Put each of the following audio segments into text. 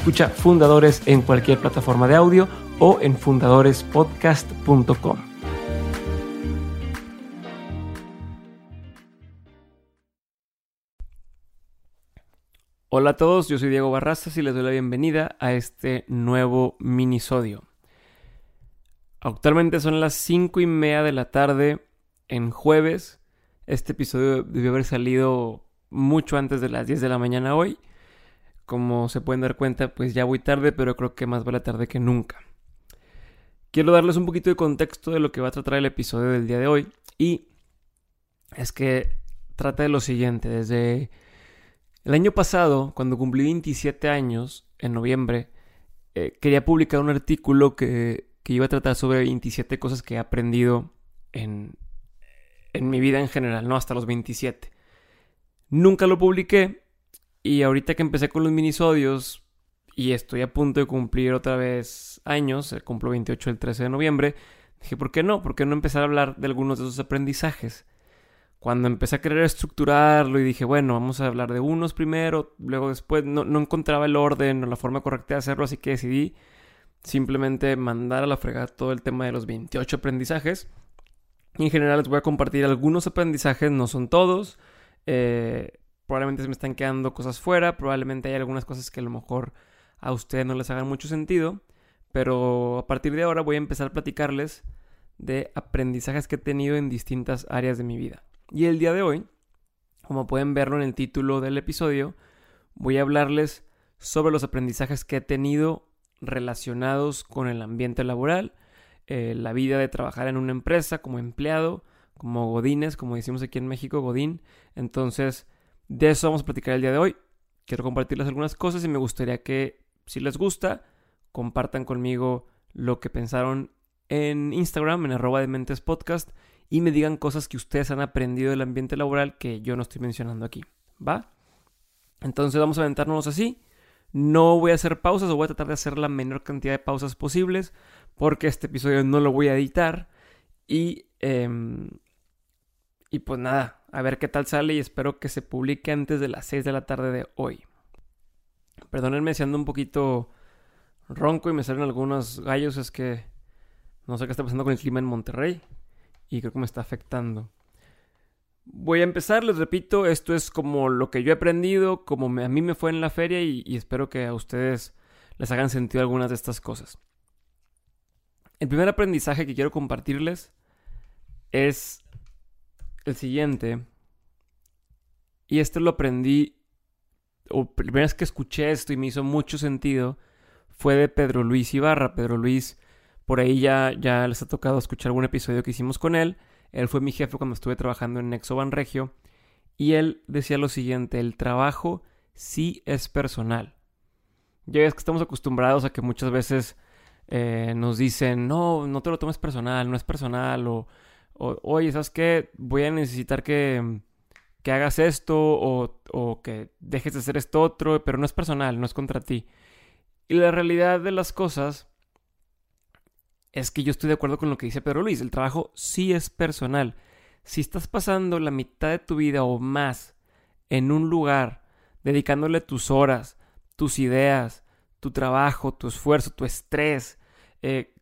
Escucha Fundadores en cualquier plataforma de audio o en fundadorespodcast.com. Hola a todos, yo soy Diego Barrazas y les doy la bienvenida a este nuevo minisodio. Actualmente son las 5 y media de la tarde en jueves. Este episodio debió haber salido mucho antes de las 10 de la mañana hoy. Como se pueden dar cuenta, pues ya voy tarde, pero creo que más vale tarde que nunca. Quiero darles un poquito de contexto de lo que va a tratar el episodio del día de hoy. Y es que trata de lo siguiente. Desde el año pasado, cuando cumplí 27 años, en noviembre, eh, quería publicar un artículo que, iba a tratar sobre 27 cosas que he aprendido en, en mi vida en general, ¿no? Hasta los 27. Nunca lo publiqué y ahorita que empecé con los minisodios y estoy a punto de cumplir otra vez años, eh, cumplo 28 el 13 de noviembre, dije, ¿por qué no? ¿Por qué no empezar a hablar de algunos de esos aprendizajes? cuando empecé a querer estructurarlo y dije, bueno, vamos a hablar de unos primero, luego después no, encontraba el orden o la forma correcta de hacerlo, así que decidí simplemente mandar a la fregada todo el tema de los 28 aprendizajes. en general les voy a compartir algunos aprendizajes, no son todos. Eh, probablemente se me están quedando cosas fuera, probablemente hay algunas cosas que a lo mejor a ustedes no les hagan mucho sentido, pero a partir de ahora voy a empezar a platicarles de aprendizajes que he tenido en distintas áreas de mi vida. Y el día de hoy, como pueden verlo en el título del episodio, voy a hablarles sobre los aprendizajes que he tenido relacionados con el ambiente laboral, eh, la vida de trabajar en una empresa como empleado, como godines, como decimos aquí en México, godín. Entonces, de eso vamos a platicar el día de hoy. Quiero compartirles algunas cosas y me gustaría que, si les gusta, compartan conmigo lo que pensaron en Instagram, en arroba de mentes podcast, y me digan cosas que ustedes han aprendido del ambiente laboral que yo no estoy mencionando aquí. ¿Va? Entonces vamos a aventarnos así. No voy a hacer pausas o voy a tratar de hacer la menor cantidad de pausas posibles porque este episodio no lo voy a editar. Y, em, y pues nada, a ver qué tal sale y espero que se publique antes de las 6 de la tarde de hoy. Perdónenme si ando un poquito ronco y me salen algunos gallos, es que no sé qué está pasando con el clima en Monterrey y creo que me está afectando. Voy a empezar, les repito, esto es como lo que yo he aprendido, como a mí me fue en la feria y, espero que a ustedes les hagan sentido algunas de estas cosas. El primer aprendizaje que quiero compartirles es el siguiente. Y esto lo aprendí, o primera vez que escuché esto y me hizo mucho sentido, fue de Pedro Luis Ibarra. Pedro Luis por ahí ya, ya les ha tocado escuchar algún episodio que hicimos con él. Él fue mi jefe cuando estuve trabajando en Nexo Regio. Y él decía lo siguiente, el trabajo sí es personal. Ya ves que estamos acostumbrados a que muchas veces eh, nos dicen, no, no te lo tomes personal, no es personal. O, oye, ¿sabes qué? Voy a necesitar que, que hagas esto o, o que dejes de hacer esto otro, pero no es personal, no es contra ti. Y la realidad de las cosas es que yo estoy de acuerdo con lo que dice Pedro Luis. El trabajo sí es personal. Si estás pasando la mitad de tu vida o más en un lugar, dedicándole tus horas, tus ideas, tu trabajo, tu esfuerzo, tu estrés, eh,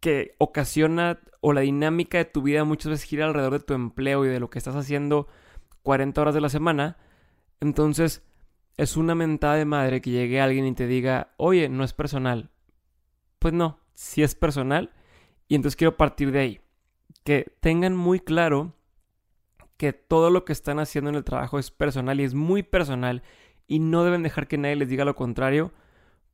que ocasiona o la dinámica de tu vida muchas veces gira alrededor de tu empleo y de lo que estás haciendo 40 horas de la semana, entonces es una mentada de madre que llegue alguien y te diga, oye, no es personal. Pues no, si es personal. Y entonces quiero partir de ahí. Que tengan muy claro que todo lo que están haciendo en el trabajo es personal y es muy personal y no deben dejar que nadie les diga lo contrario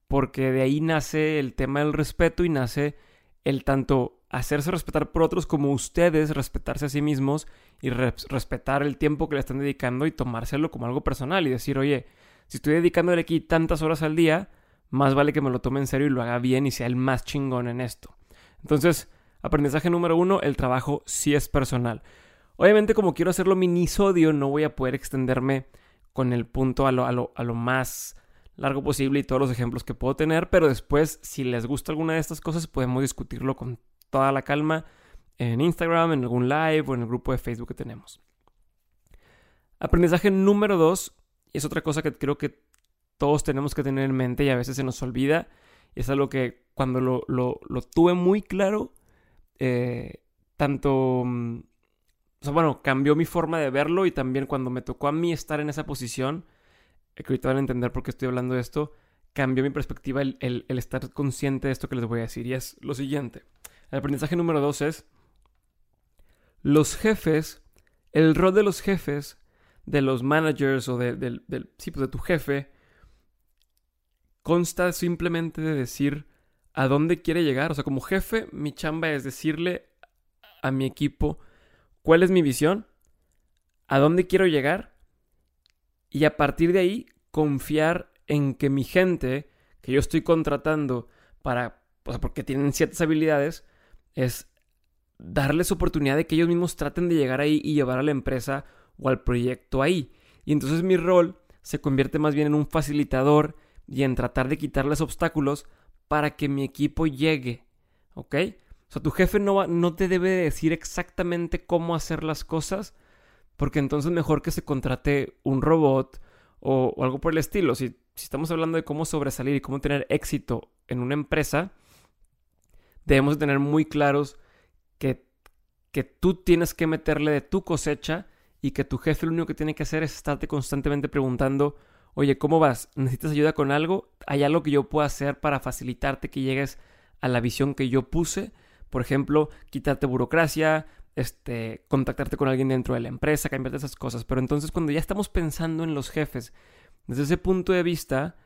porque de ahí nace el tema del respeto y nace el tanto hacerse respetar por otros como ustedes respetarse a sí mismos y respetar el tiempo que le están dedicando y tomárselo como algo personal y decir, oye, si estoy dedicándole aquí tantas horas al día, más vale que me lo tome en serio y lo haga bien y sea el más chingón en esto. Entonces, aprendizaje número uno, el trabajo sí es personal. Obviamente, como quiero hacerlo minisodio, no voy a poder extenderme con el punto a lo, a lo, a lo más largo posible y todos los ejemplos que puedo tener, pero después, si les gusta alguna de estas cosas, podemos discutirlo con toda la calma en Instagram, en algún live o en el grupo de Facebook que tenemos. Aprendizaje número dos, es otra cosa que creo que todos tenemos que tener en mente y a veces se nos olvida, es algo que cuando lo, lo, tuve muy claro, eh, tanto mm, bueno, cambió mi forma de verlo y también cuando me tocó a mí estar en esa posición, que ahorita van a entender por qué estoy hablando de esto, cambió mi perspectiva el, el, estar consciente de esto que les voy a decir. Y es lo siguiente. El aprendizaje número dos es, los jefes, el rol de los jefes, de los managers o de, del, sí, pues de tu jefe, consta simplemente de decir a dónde quiere llegar. O sea, como jefe, mi chamba es decirle a mi equipo, cuál es mi visión, a dónde quiero llegar y a partir de ahí confiar en que mi gente que yo estoy contratando para, o sea, porque tienen ciertas habilidades, es darles oportunidad de que ellos mismos traten de llegar ahí y llevar a la empresa o al proyecto ahí. Y entonces mi rol se convierte más bien en un facilitador y en tratar de quitarles obstáculos para que mi equipo llegue. ¿Ok? sea, tu jefe no, no te debe decir exactamente cómo hacer las cosas, porque entonces mejor que se contrate un robot o, algo por el estilo. Si, estamos hablando de cómo sobresalir y cómo tener éxito en una empresa, debemos tener muy claros que, que tú tienes que meterle de tu cosecha y que tu jefe lo único que tiene que hacer es estarte constantemente preguntando, oye, ¿cómo vas? ¿Necesitas ayuda con algo? ¿Hay algo que yo pueda hacer para facilitarte que llegues a la visión que yo puse? Por ejemplo, quitarte burocracia, este, contactarte con alguien dentro de la empresa, cambiarte esas cosas. Pero entonces cuando ya estamos pensando en los jefes, desde ese punto de vista,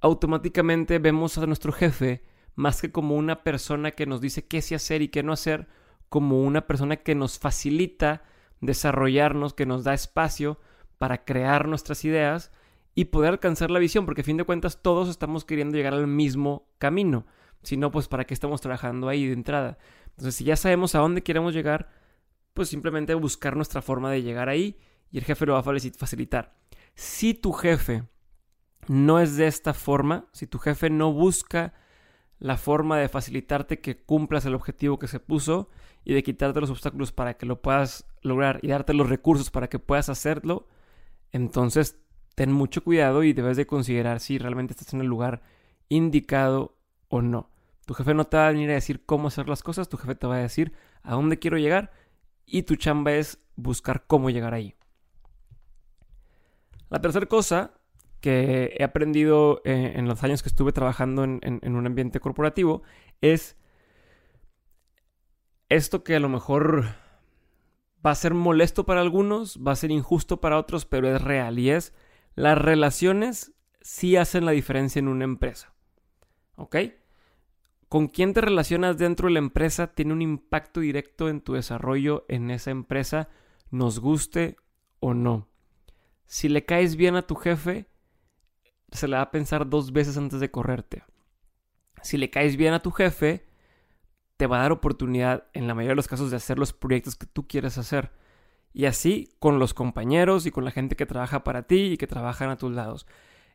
automáticamente vemos a nuestro jefe más que como una persona que nos dice qué sí hacer y qué no hacer, como una persona que nos facilita desarrollarnos, que nos da espacio para crear nuestras ideas y poder alcanzar la visión, porque a fin de cuentas todos estamos queriendo llegar al mismo camino. Si no, pues para qué estamos trabajando ahí de entrada. Entonces, si ya sabemos a dónde queremos llegar, pues simplemente buscar nuestra forma de llegar ahí y el jefe lo va a facilitar. Si tu jefe no es de esta forma, si tu jefe no busca la forma de facilitarte que cumplas el objetivo que se puso y de quitarte los obstáculos para que lo puedas lograr y darte los recursos para que puedas hacerlo, entonces ten mucho cuidado y debes de considerar si realmente estás en el lugar indicado o no. Tu jefe no te va a venir a decir cómo hacer las cosas, tu jefe te va a decir a dónde quiero llegar y tu chamba es buscar cómo llegar ahí. La tercera cosa que he aprendido eh, en los años que estuve trabajando en, un ambiente corporativo es esto que a lo mejor va a ser molesto para algunos, va a ser injusto para otros, pero es real y es las relaciones sí hacen la diferencia en una empresa. ¿Ok? Con quién te relacionas dentro de la empresa tiene un impacto directo en tu desarrollo en esa empresa, nos guste o no. Si le caes bien a tu jefe, se le va a pensar dos veces antes de correrte. Si le caes bien a tu jefe, te va a dar oportunidad en la mayoría de los casos de hacer los proyectos que tú quieres hacer. Y así con los compañeros y con la gente que trabaja para ti y que trabajan a tus lados.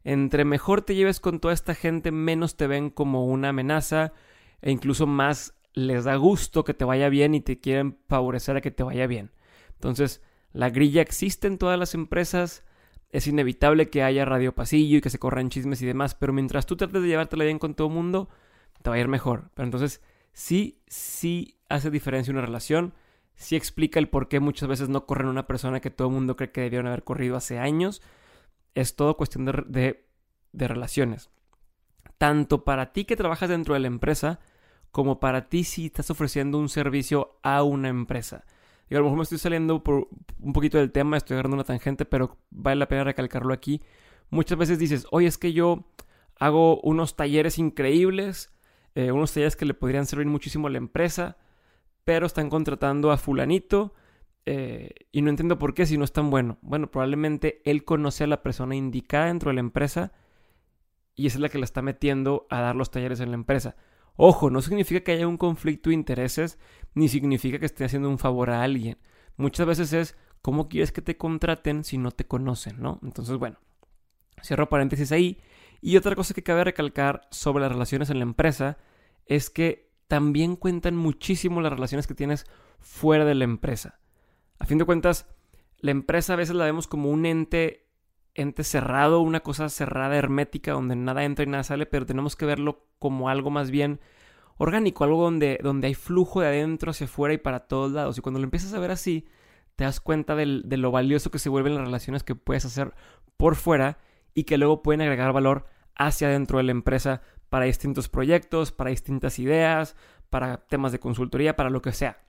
Entre mejor te lleves con toda esta gente, menos te ven como una amenaza e incluso más les da gusto que te vaya bien y te quieren favorecer a que te vaya bien. Entonces, la grilla existe en todas las empresas, es inevitable que haya radio pasillo y que se corran chismes y demás, pero mientras tú trates de llevártela bien con todo el mundo, te va a ir mejor. Pero entonces, sí, sí hace diferencia una relación, sí explica el por qué muchas veces no corren una persona que todo el mundo cree que debieron haber corrido hace años es todo cuestión de, de, relaciones. Tanto para ti que trabajas dentro de la empresa, como para ti si estás ofreciendo un servicio a una empresa. Y a lo mejor me estoy saliendo por un poquito del tema, estoy agarrando una tangente, pero vale la pena recalcarlo aquí. Muchas veces dices, oye, es que yo hago unos talleres increíbles, eh, unos talleres que le podrían servir muchísimo a la empresa, pero están contratando a fulanito eh, y no entiendo por qué si no es tan bueno. Bueno, probablemente él conoce a la persona indicada dentro de la empresa y esa es la que la está metiendo a dar los talleres en la empresa. Ojo, no significa que haya un conflicto de intereses, ni significa que esté haciendo un favor a alguien. Muchas veces es, ¿cómo quieres que te contraten si no te conocen, no? Entonces, bueno, cierro paréntesis ahí. Y otra cosa que cabe recalcar sobre las relaciones en la empresa es que también cuentan muchísimo las relaciones que tienes fuera de la empresa. A fin de cuentas, la empresa a veces la vemos como un ente, ente cerrado, una cosa cerrada, hermética, donde nada entra y nada sale, pero tenemos que verlo como algo más bien orgánico, algo donde, donde hay flujo de adentro hacia afuera y para todos lados. Y cuando lo empiezas a ver así, te das cuenta de lo valioso que se vuelven las relaciones que puedes hacer por fuera y que luego pueden agregar valor hacia adentro de la empresa para distintos proyectos, para distintas ideas, para temas de consultoría, para lo que sea.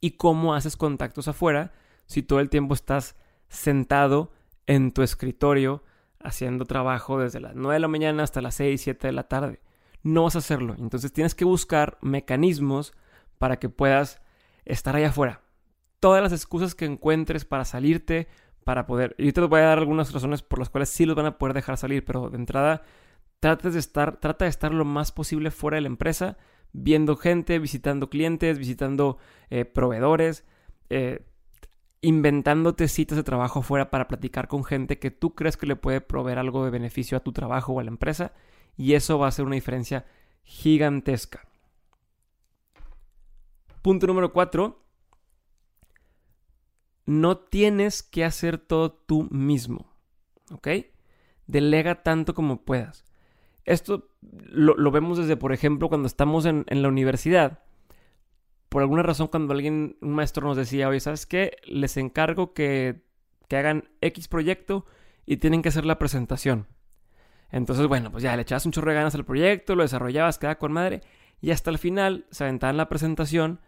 Y cómo haces contactos afuera si todo el tiempo estás sentado en tu escritorio haciendo trabajo desde las 9 de la mañana hasta las 6, 7 de la tarde. No vas a hacerlo. Entonces tienes que buscar mecanismos para que puedas estar allá afuera. Todas las excusas que encuentres para salirte, para poder... Y te voy a dar algunas razones por las cuales sí los van a poder dejar salir, pero de entrada trates de estar, trata de estar lo más posible fuera de la empresa, viendo gente, visitando clientes, visitando eh, proveedores, eh, inventándote citas de trabajo fuera para platicar con gente que tú crees que le puede proveer algo de beneficio a tu trabajo o a la empresa, y eso va a ser una diferencia gigantesca. Punto número cuatro. No tienes que hacer todo tú mismo. ¿Ok? Delega tanto como puedas. Esto lo, vemos desde, por ejemplo, cuando estamos en, la universidad. Por alguna razón, cuando alguien, un maestro nos decía, oye, ¿sabes qué? Les encargo que, que hagan X proyecto y tienen que hacer la presentación. Entonces, bueno, pues ya le echabas un chorro de ganas al proyecto, lo desarrollabas, quedaba con madre, y hasta el final se aventaban la presentación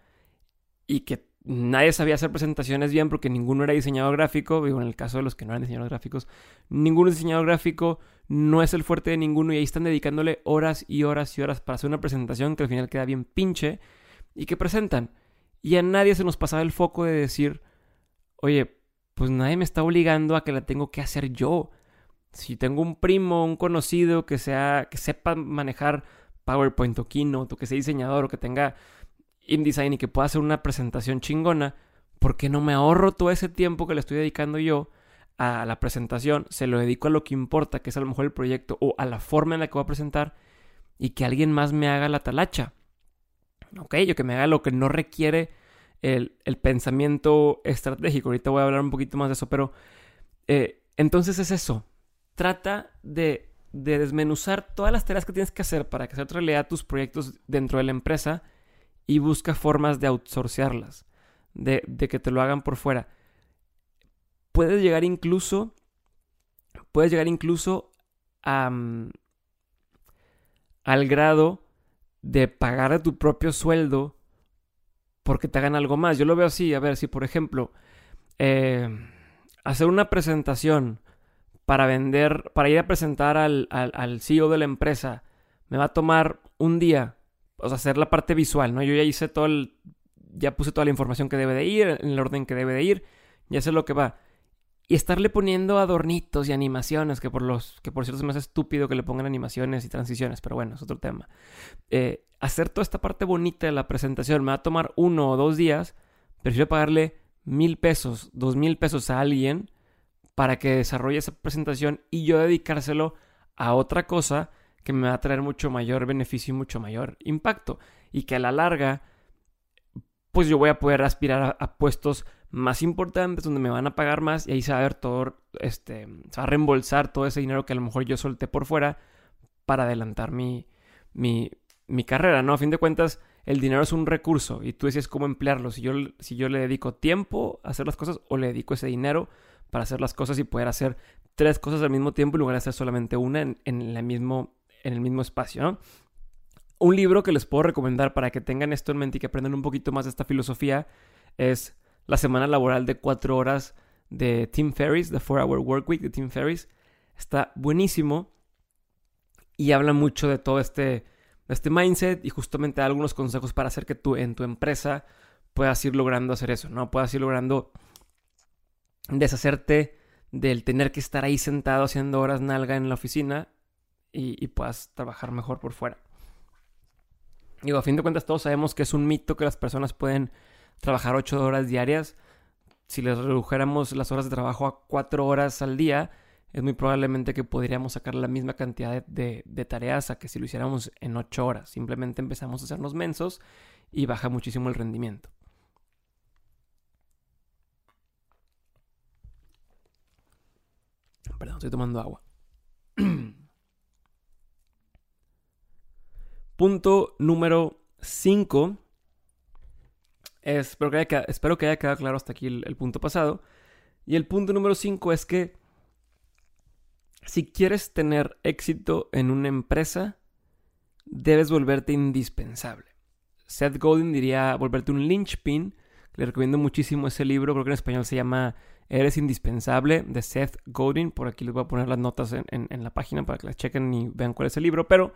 y que nadie sabía hacer presentaciones bien porque ninguno era diseñador gráfico, digo, en el caso de los que no eran diseñadores gráficos, ninguno es diseñador gráfico, no es el fuerte de ninguno y ahí están dedicándole horas y horas y horas para hacer una presentación que al final queda bien pinche y que presentan. Y a nadie se nos pasaba el foco de decir, oye, pues nadie me está obligando a que la tengo que hacer yo. Si tengo un primo, un conocido que sea, que sepa manejar PowerPoint o Keynote o que sea diseñador o que tenga InDesign y que pueda hacer una presentación chingona, ¿por qué no me ahorro todo ese tiempo que le estoy dedicando yo a la presentación? Se lo dedico a lo que importa, que es a lo mejor el proyecto o a la forma en la que voy a presentar y que alguien más me haga la talacha. Ok, yo que me haga lo que no requiere el, pensamiento estratégico. Ahorita voy a hablar un poquito más de eso, pero eh, entonces es eso. Trata de, de desmenuzar todas las tareas que tienes que hacer para que sea realidad tus proyectos dentro de la empresa y busca formas de outsourcearlas, de, de que te lo hagan por fuera. Puedes llegar incluso, puedes llegar incluso a, al grado de pagar a tu propio sueldo porque te hagan algo más. Yo lo veo así, a ver, si por ejemplo, eh, hacer una presentación para vender, para ir a presentar al, al, al, CEO de la empresa, me va a tomar un día o sea, hacer la parte visual, ¿no? Yo ya hice todo el, ya puse toda la información que debe de ir, en el orden que debe de ir, ya sé lo que va. Y estarle poniendo adornitos y animaciones, que por los, que por cierto es más estúpido que le pongan animaciones y transiciones, pero bueno, es otro tema. Eh, hacer toda esta parte bonita de la presentación me va a tomar uno o dos días, prefiero pagarle mil pesos, dos mil pesos a alguien para que desarrolle esa presentación y yo dedicárselo a otra cosa que me va a traer mucho mayor beneficio y mucho mayor impacto. Y que a la larga, pues yo voy a poder aspirar a, puestos más importantes donde me van a pagar más y ahí se va a ver todo, este, se va a reembolsar todo ese dinero que a lo mejor yo solté por fuera para adelantar mi, mi, mi carrera, ¿no? A fin de cuentas, el dinero es un recurso y tú decides cómo emplearlo. Si yo, si yo le dedico tiempo a hacer las cosas o le dedico ese dinero para hacer las cosas y poder hacer tres cosas al mismo tiempo en lugar de hacer solamente una en, en, el mismo, en el mismo espacio, ¿no? Un libro que les puedo recomendar para que tengan esto en mente y que aprendan un poquito más de esta filosofía es la semana laboral de cuatro horas de Tim Ferriss, The 4-Hour Work Week de Tim Ferriss. Está buenísimo y habla mucho de todo este, este mindset y justamente da algunos consejos para hacer que tú en tu empresa puedas ir logrando hacer eso, ¿no? Puedas ir logrando deshacerte del tener que estar ahí sentado haciendo horas nalga en la oficina y, puedas trabajar mejor por fuera. Digo, a fin de cuentas todos sabemos que es un mito que las personas pueden trabajar ocho horas diarias. Si les redujéramos las horas de trabajo a cuatro horas al día, es muy probablemente que podríamos sacar la misma cantidad de, de, tareas a que si lo hiciéramos en ocho horas. Simplemente empezamos a hacernos mensos y baja muchísimo el rendimiento. Perdón, estoy tomando agua. Punto número 5. Espero, espero que haya quedado claro hasta aquí el, punto pasado. Y el punto número 5 es que si quieres tener éxito en una empresa, debes volverte indispensable. Seth Godin diría volverte un linchpin. Le recomiendo muchísimo ese libro, creo que en español se llama Eres indispensable de Seth Godin. Por aquí les voy a poner las notas en, en la página para que las chequen y vean cuál es el libro. Pero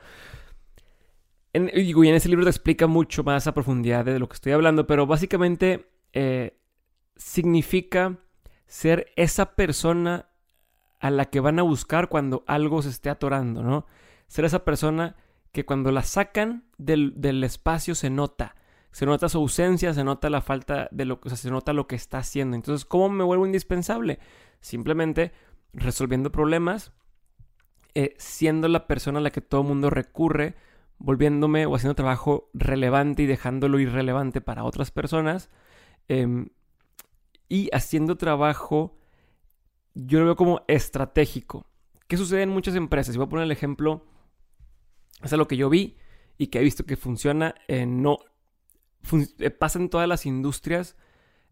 y en ese libro te explica mucho más a profundidad de lo que estoy hablando, pero básicamente eh, significa ser esa persona a la que van a buscar cuando algo se esté atorando, ¿no? Ser esa persona que cuando la sacan del, espacio se nota. Se nota su ausencia, se nota la falta de lo que, se nota lo que está haciendo. Entonces, ¿cómo me vuelvo indispensable? Simplemente resolviendo problemas, eh, siendo la persona a la que todo el mundo recurre volviéndome o haciendo trabajo relevante y dejándolo irrelevante para otras personas. Em, y haciendo trabajo, yo lo veo como estratégico. ¿Qué sucede en muchas empresas? Y voy a poner el ejemplo, es lo que yo vi y que he visto que funciona. no, eh, pasa en todas las industrias.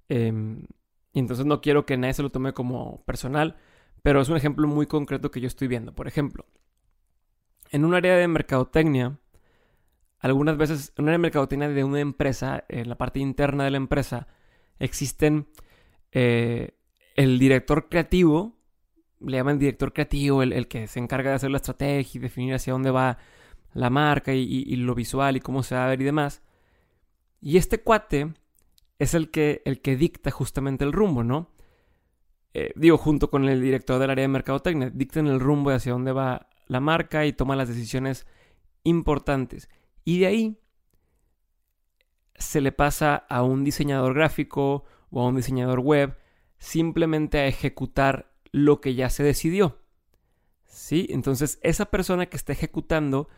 Em, y entonces no quiero que nadie se lo tome como personal, pero es un ejemplo muy concreto que yo estoy viendo. Por ejemplo, en un área de mercadotecnia, algunas veces en una mercadotecnia de una empresa, en la parte interna de la empresa, existen eh, el director creativo, le llaman director creativo, el, que se encarga de hacer la estrategia y definir hacia dónde va la marca y, lo visual y cómo se va a ver y demás. Y este cuate es el que, el que dicta justamente el rumbo, ¿no? Eh, digo, junto con el director del área de mercadotecnia, dictan el rumbo de hacia dónde va la marca y toma las decisiones importantes. Y de ahí se le pasa a un diseñador gráfico o a un diseñador web simplemente a ejecutar lo que ya se decidió. ¿Sí? Entonces esa persona que está ejecutando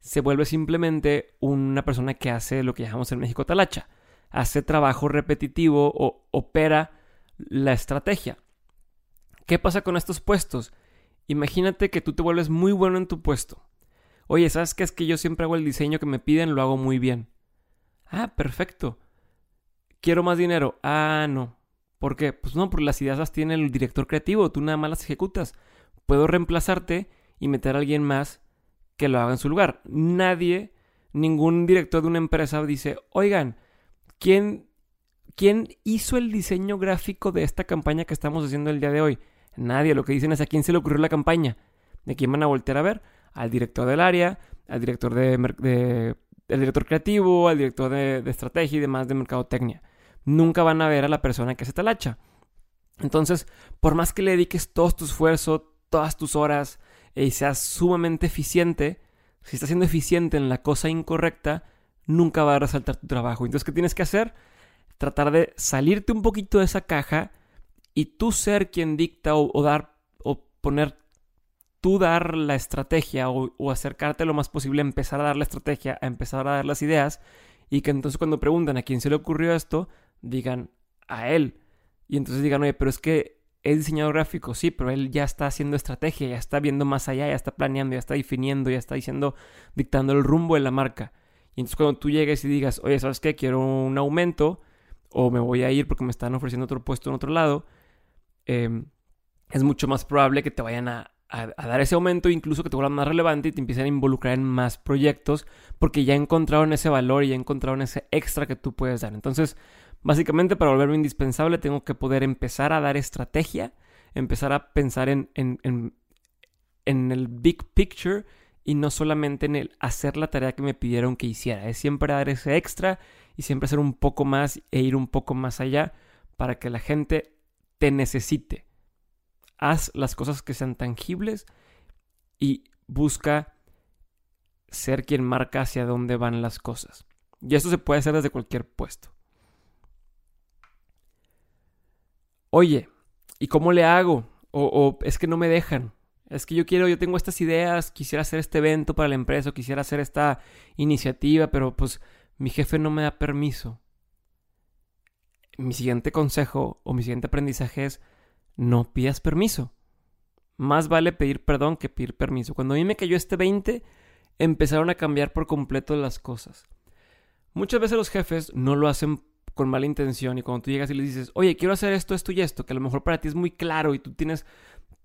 se vuelve simplemente una persona que hace lo que llamamos en México talacha. Hace trabajo repetitivo o opera la estrategia. ¿Qué pasa con estos puestos? Imagínate que tú te vuelves muy bueno en tu puesto. Oye, ¿sabes qué? Es que yo siempre hago el diseño que me piden, lo hago muy bien. Ah, perfecto. Quiero más dinero. Ah, no. ¿Por qué? Pues no, porque las ideas las tiene el director creativo, tú nada más las ejecutas. Puedo reemplazarte y meter a alguien más que lo haga en su lugar. Nadie, ningún director de una empresa dice, oigan, ¿quién, ¿quién hizo el diseño gráfico de esta campaña que estamos haciendo el día de hoy? Nadie, lo que dicen es a quién se le ocurrió la campaña. ¿De quién van a voltear a ver? Al director del área, al director de, director creativo, al director de, estrategia y demás de mercadotecnia. Nunca van a ver a la persona que se talacha. Entonces, por más que le dediques todo tu esfuerzo, todas tus horas y seas sumamente eficiente, si estás siendo eficiente en la cosa incorrecta, nunca va a resaltar tu trabajo. Entonces, ¿qué tienes que hacer? Tratar de salirte un poquito de esa caja y tú ser quien dicta o, o dar o poner tú dar la estrategia o, acercarte lo más posible empezar a dar la estrategia, a empezar a dar las ideas y que entonces cuando preguntan a quién se le ocurrió esto, digan a él. Y entonces digan, oye, pero es que es diseñador gráfico, sí, pero él ya está haciendo estrategia, ya está viendo más allá, ya está planeando, ya está definiendo, ya está diciendo, dictando el rumbo de la marca. Y entonces cuando tú llegues y digas, oye, ¿sabes qué? Quiero un aumento o me voy a ir porque me están ofreciendo otro puesto en otro lado, em, es mucho más probable que te vayan a, a, dar ese aumento, incluso que te vuelvan más relevante y te empiecen a involucrar en más proyectos porque ya encontraron ese valor y ya encontraron ese extra que tú puedes dar. Entonces, Básicamente para volverme indispensable tengo que poder empezar a dar estrategia, empezar a pensar en, en, en, en el big picture y no solamente en el hacer la tarea que me pidieron que hiciera. Es siempre dar ese extra y siempre hacer un poco más e ir un poco más allá para que la gente te necesite. Haz las cosas que sean tangibles y busca ser quien marca hacia dónde van las cosas. Y eso se puede hacer desde cualquier puesto. Oye, ¿y cómo le hago? O, es que no me dejan. Es que yo quiero, yo tengo estas ideas, quisiera hacer este evento para la empresa, o quisiera hacer esta iniciativa, pero pues mi jefe no me da permiso. Mi siguiente consejo o mi siguiente aprendizaje es no pidas permiso. Más vale pedir perdón que pedir permiso. Cuando a mí me cayó este 20, empezaron a cambiar por completo las cosas. Muchas veces los jefes no lo hacen con mala intención y cuando tú llegas y les dices, oye, quiero hacer esto, esto y esto, que a lo mejor para ti es muy claro y tú tienes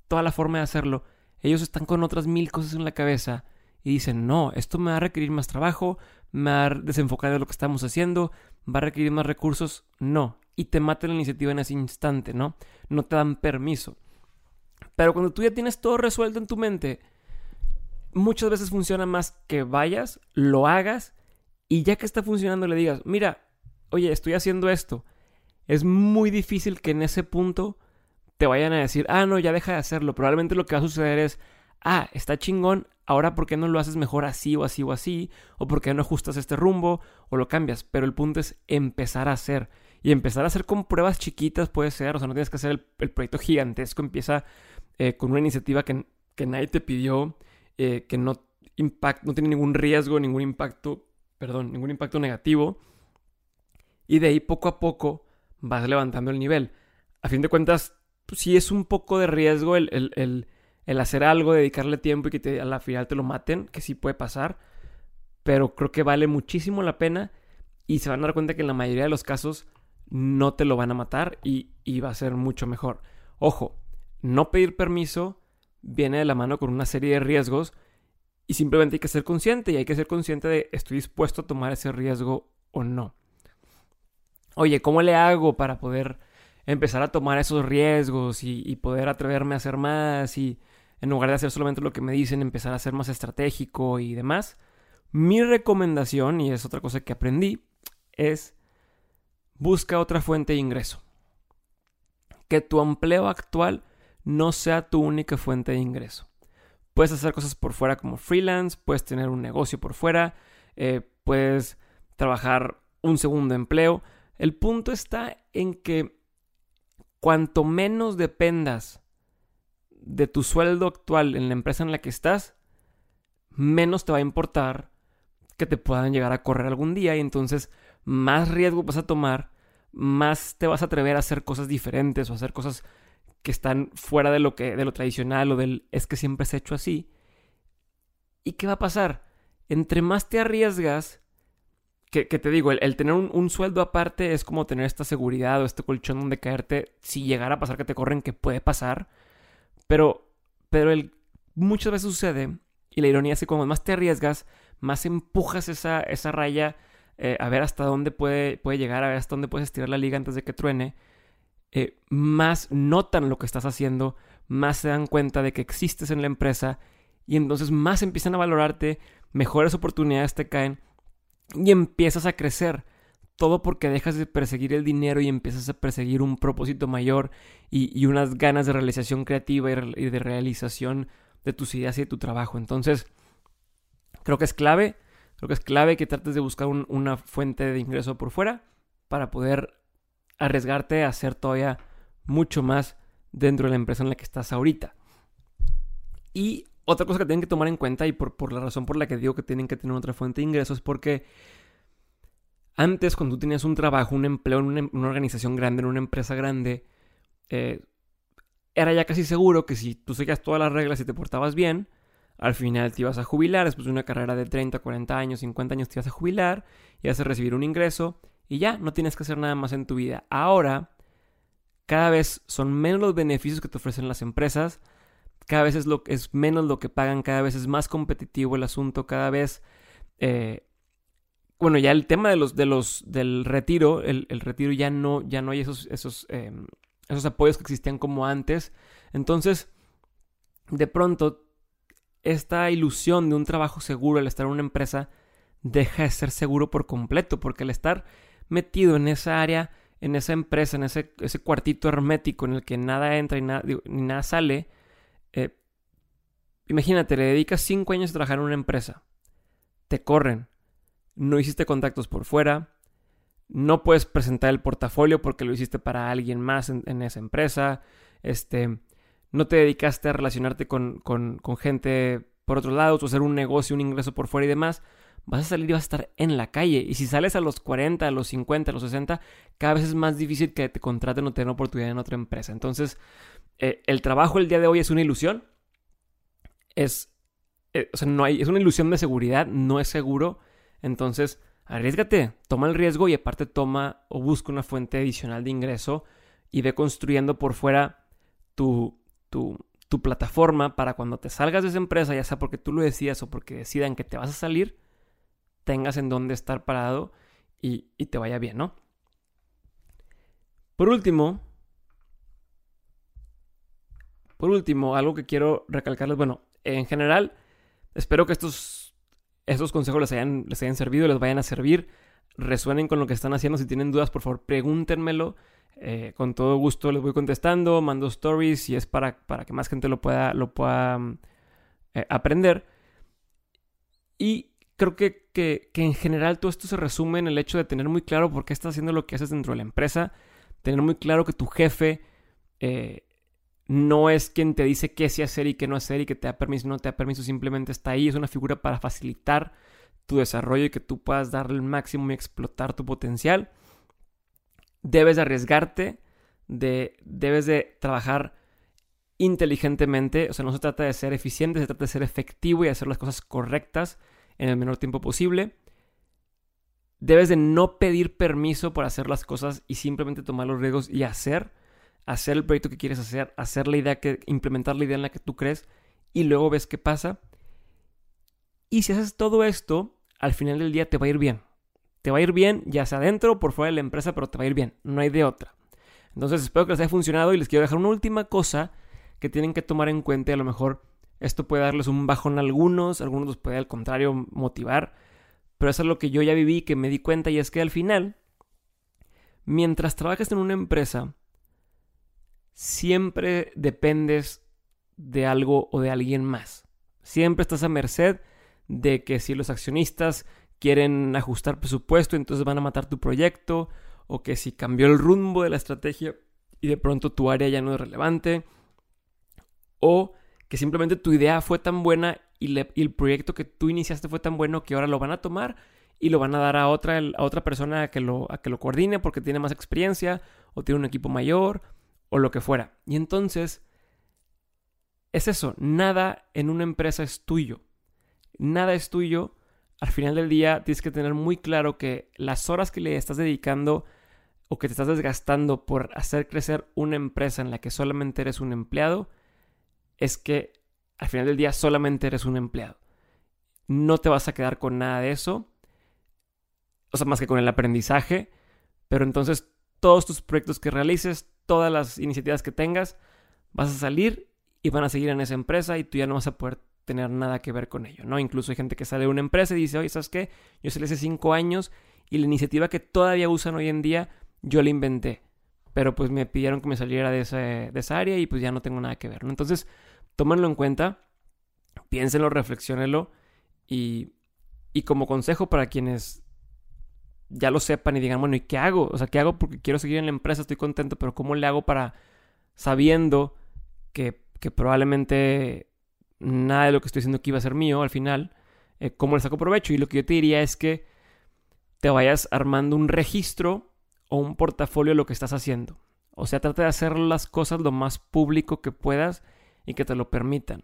toda la forma de hacerlo, ellos están con otras mil cosas en la cabeza y dicen, no, esto me va a requerir más trabajo, me va a desenfocar de lo que estamos haciendo, va a requerir más recursos, no, y te matan la iniciativa en ese instante, ¿no? No te dan permiso. Pero cuando tú ya tienes todo resuelto en tu mente, muchas veces funciona más que vayas, lo hagas y ya que está funcionando le digas, mira, oye, estoy haciendo esto. Es muy difícil que en ese punto te vayan a decir, ah, no, ya deja de hacerlo. Probablemente lo que va a suceder es, ah, está chingón, ahora ¿por qué no lo haces mejor así o así o así? ¿O por qué no ajustas este rumbo o lo cambias? Pero el punto es empezar a hacer. Y empezar a hacer con pruebas chiquitas puede ser, o sea, no tienes que hacer el, proyecto gigantesco, empieza eh, con una iniciativa que, que nadie te pidió, eh, que no, impact, no tiene ningún riesgo, ningún impacto, perdón, ningún impacto negativo. Y de ahí poco a poco vas levantando el nivel. A fin de cuentas, pues, sí es un poco de riesgo el, el, el, hacer algo, dedicarle tiempo y que a la final te lo maten, que sí puede pasar. Pero creo que vale muchísimo la pena y se van a dar cuenta que en la mayoría de los casos no te lo van a matar y, y va a ser mucho mejor. Ojo, no pedir permiso viene de la mano con una serie de riesgos y simplemente hay que ser consciente y hay que ser consciente de estoy dispuesto a tomar ese riesgo o no. Oye, ¿cómo le hago para poder empezar a tomar esos riesgos y, poder atreverme a hacer más y en lugar de hacer solamente lo que me dicen, empezar a ser más estratégico y demás? Mi recomendación, y es otra cosa que aprendí, es busca otra fuente de ingreso. Que tu empleo actual no sea tu única fuente de ingreso. Puedes hacer cosas por fuera como freelance, puedes tener un negocio por fuera, eh, puedes trabajar un segundo empleo. El punto está en que cuanto menos dependas de tu sueldo actual en la empresa en la que estás, menos te va a importar que te puedan llegar a correr algún día y entonces más riesgo vas a tomar, más te vas a atrever a hacer cosas diferentes o hacer cosas que están fuera de lo que de lo tradicional o del es que siempre se ha hecho así. ¿Y qué va a pasar? Entre más te arriesgas, que, te digo, el, tener un, sueldo aparte es como tener esta seguridad o este colchón donde caerte si llegara a pasar que te corren, que puede pasar. Pero, pero el, muchas veces sucede, y la ironía es que cuando más te arriesgas, más empujas esa, esa raya eh, a ver hasta dónde puede, puede llegar, a ver hasta dónde puedes estirar la liga antes de que truene. Eh, más notan lo que estás haciendo, más se dan cuenta de que existes en la empresa y entonces más empiezan a valorarte, mejores oportunidades te caen y empiezas a crecer. Todo porque dejas de perseguir el dinero y empiezas a perseguir un propósito mayor y, unas ganas de realización creativa y, de realización de tus ideas y de tu trabajo. Entonces, creo que es clave, creo que es clave que trates de buscar una fuente de ingreso por fuera para poder arriesgarte a hacer todavía mucho más dentro de la empresa en la que estás ahorita. Y otra cosa que tienen que tomar en cuenta y por, la razón por la que digo que tienen que tener otra fuente de ingresos es porque antes cuando tú tenías un trabajo, un empleo en una, organización grande, en una empresa grande, eh, era ya casi seguro que si tú seguías todas las reglas y te portabas bien, al final te ibas a jubilar, después de una carrera de 30, 40 años, 50 años te ibas a jubilar, y ibas a recibir un ingreso y ya, no tienes que hacer nada más en tu vida. Ahora, cada vez son menos los beneficios que te ofrecen las empresas, cada vez es, lo, es menos lo que pagan, cada vez es más competitivo el asunto, cada vez eh, bueno, ya el tema de los, de los, del retiro, el, retiro ya no, ya no hay esos, esos, em, esos apoyos que existían como antes. Entonces, de pronto, esta ilusión de un trabajo seguro, el estar en una empresa, deja de ser seguro por completo, porque al estar metido en esa área, en esa empresa, en ese, ese cuartito hermético en el que nada entra y nada, ni nada sale, eh, imagínate, le dedicas cinco años a trabajar en una empresa, te corren, no hiciste contactos por fuera, no puedes presentar el portafolio porque lo hiciste para alguien más en, esa empresa, este, no te dedicaste a relacionarte con, con, gente por otro lado, o hacer un negocio, un ingreso por fuera y demás, vas a salir y vas a estar en la calle. Y si sales a los 40, a los 50, a los 60, cada vez es más difícil que te contraten o te den oportunidad en otra empresa. Entonces, eh, el trabajo el día de hoy es una ilusión. Es, eh, o sea, no hay, es una ilusión de seguridad, no es seguro. Entonces, arriesgate, toma el riesgo y aparte toma o busca una fuente adicional de ingreso y ve construyendo por fuera tu, tu, tu plataforma para cuando te salgas de esa empresa, ya sea porque tú lo decías o porque decidan que te vas a salir, tengas en dónde estar parado y, y te vaya bien, ¿no? Por último, por último, algo que quiero recalcarles, bueno, en general, espero que estos estos consejos les hayan, les hayan servido, les vayan a servir, resuenen con lo que están haciendo. Si tienen dudas, por favor, pregúntenmelo. Eh, con todo gusto les voy contestando, mando stories y es para, para que más gente lo pueda, lo pueda mm, eh, aprender. Y creo que, que, en general todo esto se resume en el hecho de tener muy claro por qué estás haciendo lo que haces dentro de la empresa, tener muy claro que tu jefe eh, no es quien te dice qué sí hacer y qué no hacer y que te da permiso no te da permiso, simplemente está ahí, es una figura para facilitar tu desarrollo y que tú puedas darle el máximo y explotar tu potencial. Debes de arriesgarte, de, debes de trabajar inteligentemente, o sea, no se trata de ser eficiente, se trata de ser efectivo y hacer las cosas correctas en el menor tiempo posible. Debes de no pedir permiso por hacer las cosas y simplemente tomar los riesgos y hacer hacer el proyecto que quieres hacer, hacer la idea que, implementar la idea en la que tú crees y luego ves qué pasa. Y si haces todo esto, al final del día te va a ir bien. Te va a ir bien, ya sea adentro o por fuera de la empresa, pero te va a ir bien. No hay de otra. Entonces espero que les haya funcionado y les quiero dejar una última cosa que tienen que tomar en cuenta. a lo mejor esto puede darles un bajón a algunos, algunos los puede al contrario motivar. Pero eso es lo que yo ya viví, que me di cuenta y es que al final, mientras trabajes en una empresa, siempre dependes de algo o de alguien más. Siempre estás a merced de que si los accionistas quieren ajustar presupuesto, entonces van a matar tu proyecto, o que si cambió el rumbo de la estrategia y de pronto tu área ya no es relevante, o que simplemente tu idea fue tan buena y, el proyecto que tú iniciaste fue tan bueno que ahora lo van a tomar y lo van a dar a otra, a otra persona que, lo, a que lo coordine porque tiene más experiencia o tiene un equipo mayor o lo que fuera. Y entonces, es eso, nada en una empresa es tuyo. Nada es tuyo. Al final del día tienes que tener muy claro que las horas que le estás dedicando o que te estás desgastando por hacer crecer una empresa en la que solamente eres un empleado, es que al final del día solamente eres un empleado. No te vas a quedar con nada de eso, o sea, más que con el aprendizaje, pero entonces todos tus proyectos que realices, todas las iniciativas que tengas, vas a salir y van a seguir en esa empresa y tú ya no vas a poder tener nada que ver con ello, ¿no? Incluso hay gente que sale de una empresa y dice, oye, ¿sabes qué? Yo salí hace cinco años y la iniciativa que todavía usan hoy en día, yo la inventé. Pero pues me pidieron que me saliera de, de esa área y pues ya no tengo nada que ver, ¿no? Entonces, tómenlo en cuenta, piénsenlo, reflexionenlo y, y como consejo para quienes ya lo sepan y digan, bueno, ¿y qué hago? O sea, ¿qué hago? Porque quiero seguir en la empresa, estoy contento, pero ¿cómo le hago para sabiendo que, que probablemente nada de lo que estoy haciendo aquí va a ser mío al final? Eh, ¿Cómo le saco provecho? Y lo que yo te diría es que te vayas armando un registro o un portafolio de lo que estás haciendo. O sea, trata de hacer las cosas lo más público que puedas y que te lo permitan.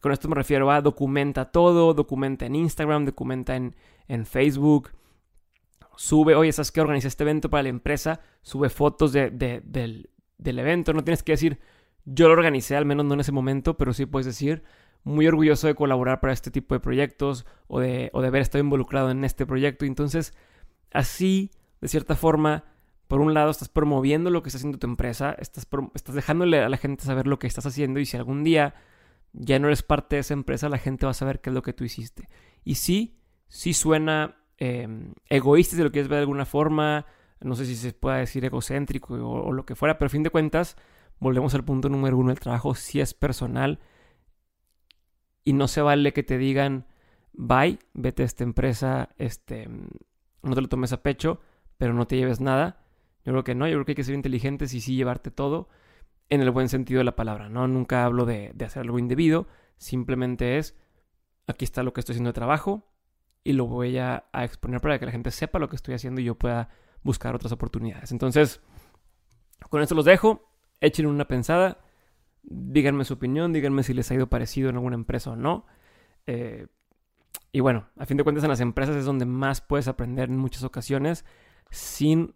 Con esto me refiero a documenta todo, documenta en Instagram, documenta en, en Facebook, sube, oye, ¿sabes qué? Organiza este evento para la empresa, sube fotos de, del, evento, no tienes que decir, yo lo organicé, al menos no en ese momento, pero sí puedes decir, muy orgulloso de colaborar para este tipo de proyectos o de, o de haber estado involucrado en este proyecto. Entonces, así, de cierta forma, por un lado estás promoviendo lo que está haciendo tu empresa, estás, estás dejándole a la gente saber lo que estás haciendo y si algún día ya no eres parte de esa empresa, la gente va a saber qué es lo que tú hiciste. Y sí, sí suena em, egoísta si lo quieres ver de alguna forma, no sé si se pueda decir egocéntrico o, o, lo que fuera, pero a fin de cuentas, volvemos al punto número uno, el trabajo sí es personal y no se vale que te digan, bye, vete a esta empresa, este, no te lo tomes a pecho, pero no te lleves nada yo creo que no, yo creo que hay que ser inteligentes y sí llevarte todo en el buen sentido de la palabra, ¿no? Nunca hablo de, hacer algo indebido, simplemente es, aquí está lo que estoy haciendo de trabajo y lo voy a, exponer para que la gente sepa lo que estoy haciendo y yo pueda buscar otras oportunidades. Entonces, con esto los dejo, echen una pensada, díganme su opinión, díganme si les ha ido parecido en alguna empresa o no. Eh, y bueno, a fin de cuentas en las empresas es donde más puedes aprender en muchas ocasiones sin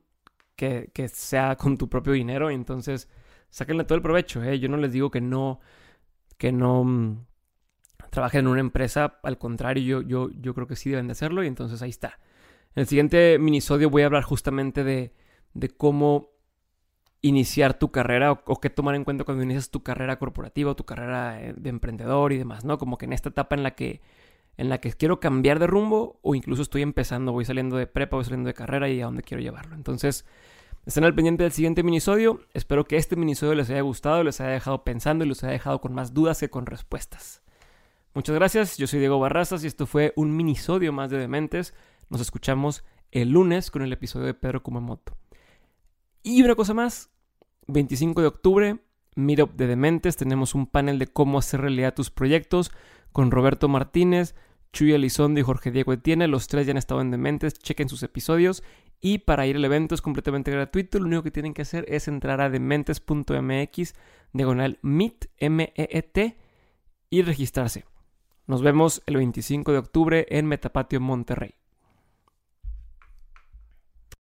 que, sea con tu propio dinero. Entonces, sáquenle todo el provecho. ¿eh? Yo no les digo que no, que no mm, trabajen en una empresa. Al contrario, yo, yo, yo creo que sí deben de hacerlo. Y entonces ahí está. En el siguiente minisodio voy a hablar justamente de, de cómo iniciar tu carrera o, o, qué tomar en cuenta cuando inicias tu carrera corporativa o tu carrera eh, de emprendedor y demás, ¿no? Como que en esta etapa en la que en la que quiero cambiar de rumbo o incluso estoy empezando, voy saliendo de prepa, voy saliendo de carrera y a dónde quiero llevarlo. Entonces, estén al pendiente del siguiente minisodio. Espero que este minisodio les haya gustado, les haya dejado pensando y les haya dejado con más dudas que con respuestas. Muchas gracias, yo soy Diego Barrazas y esto fue un minisodio más de Dementes. Nos escuchamos el lunes con el episodio de Pedro Kumamoto. Y una cosa más, 25 de octubre, Meetup de Dementes, tenemos un panel de cómo hacer realidad tus proyectos con Roberto Martínez, Chuy Elizondo y Jorge Diego Etienne. Los tres ya han estado en Dementes, chequen sus episodios. Y para ir al evento es completamente gratuito. Lo único que tienen que hacer es entrar a dementes.mx, diagonal meet, M-E-E-T, y registrarse. Nos vemos el 25 de octubre en Metapatio, Monterrey.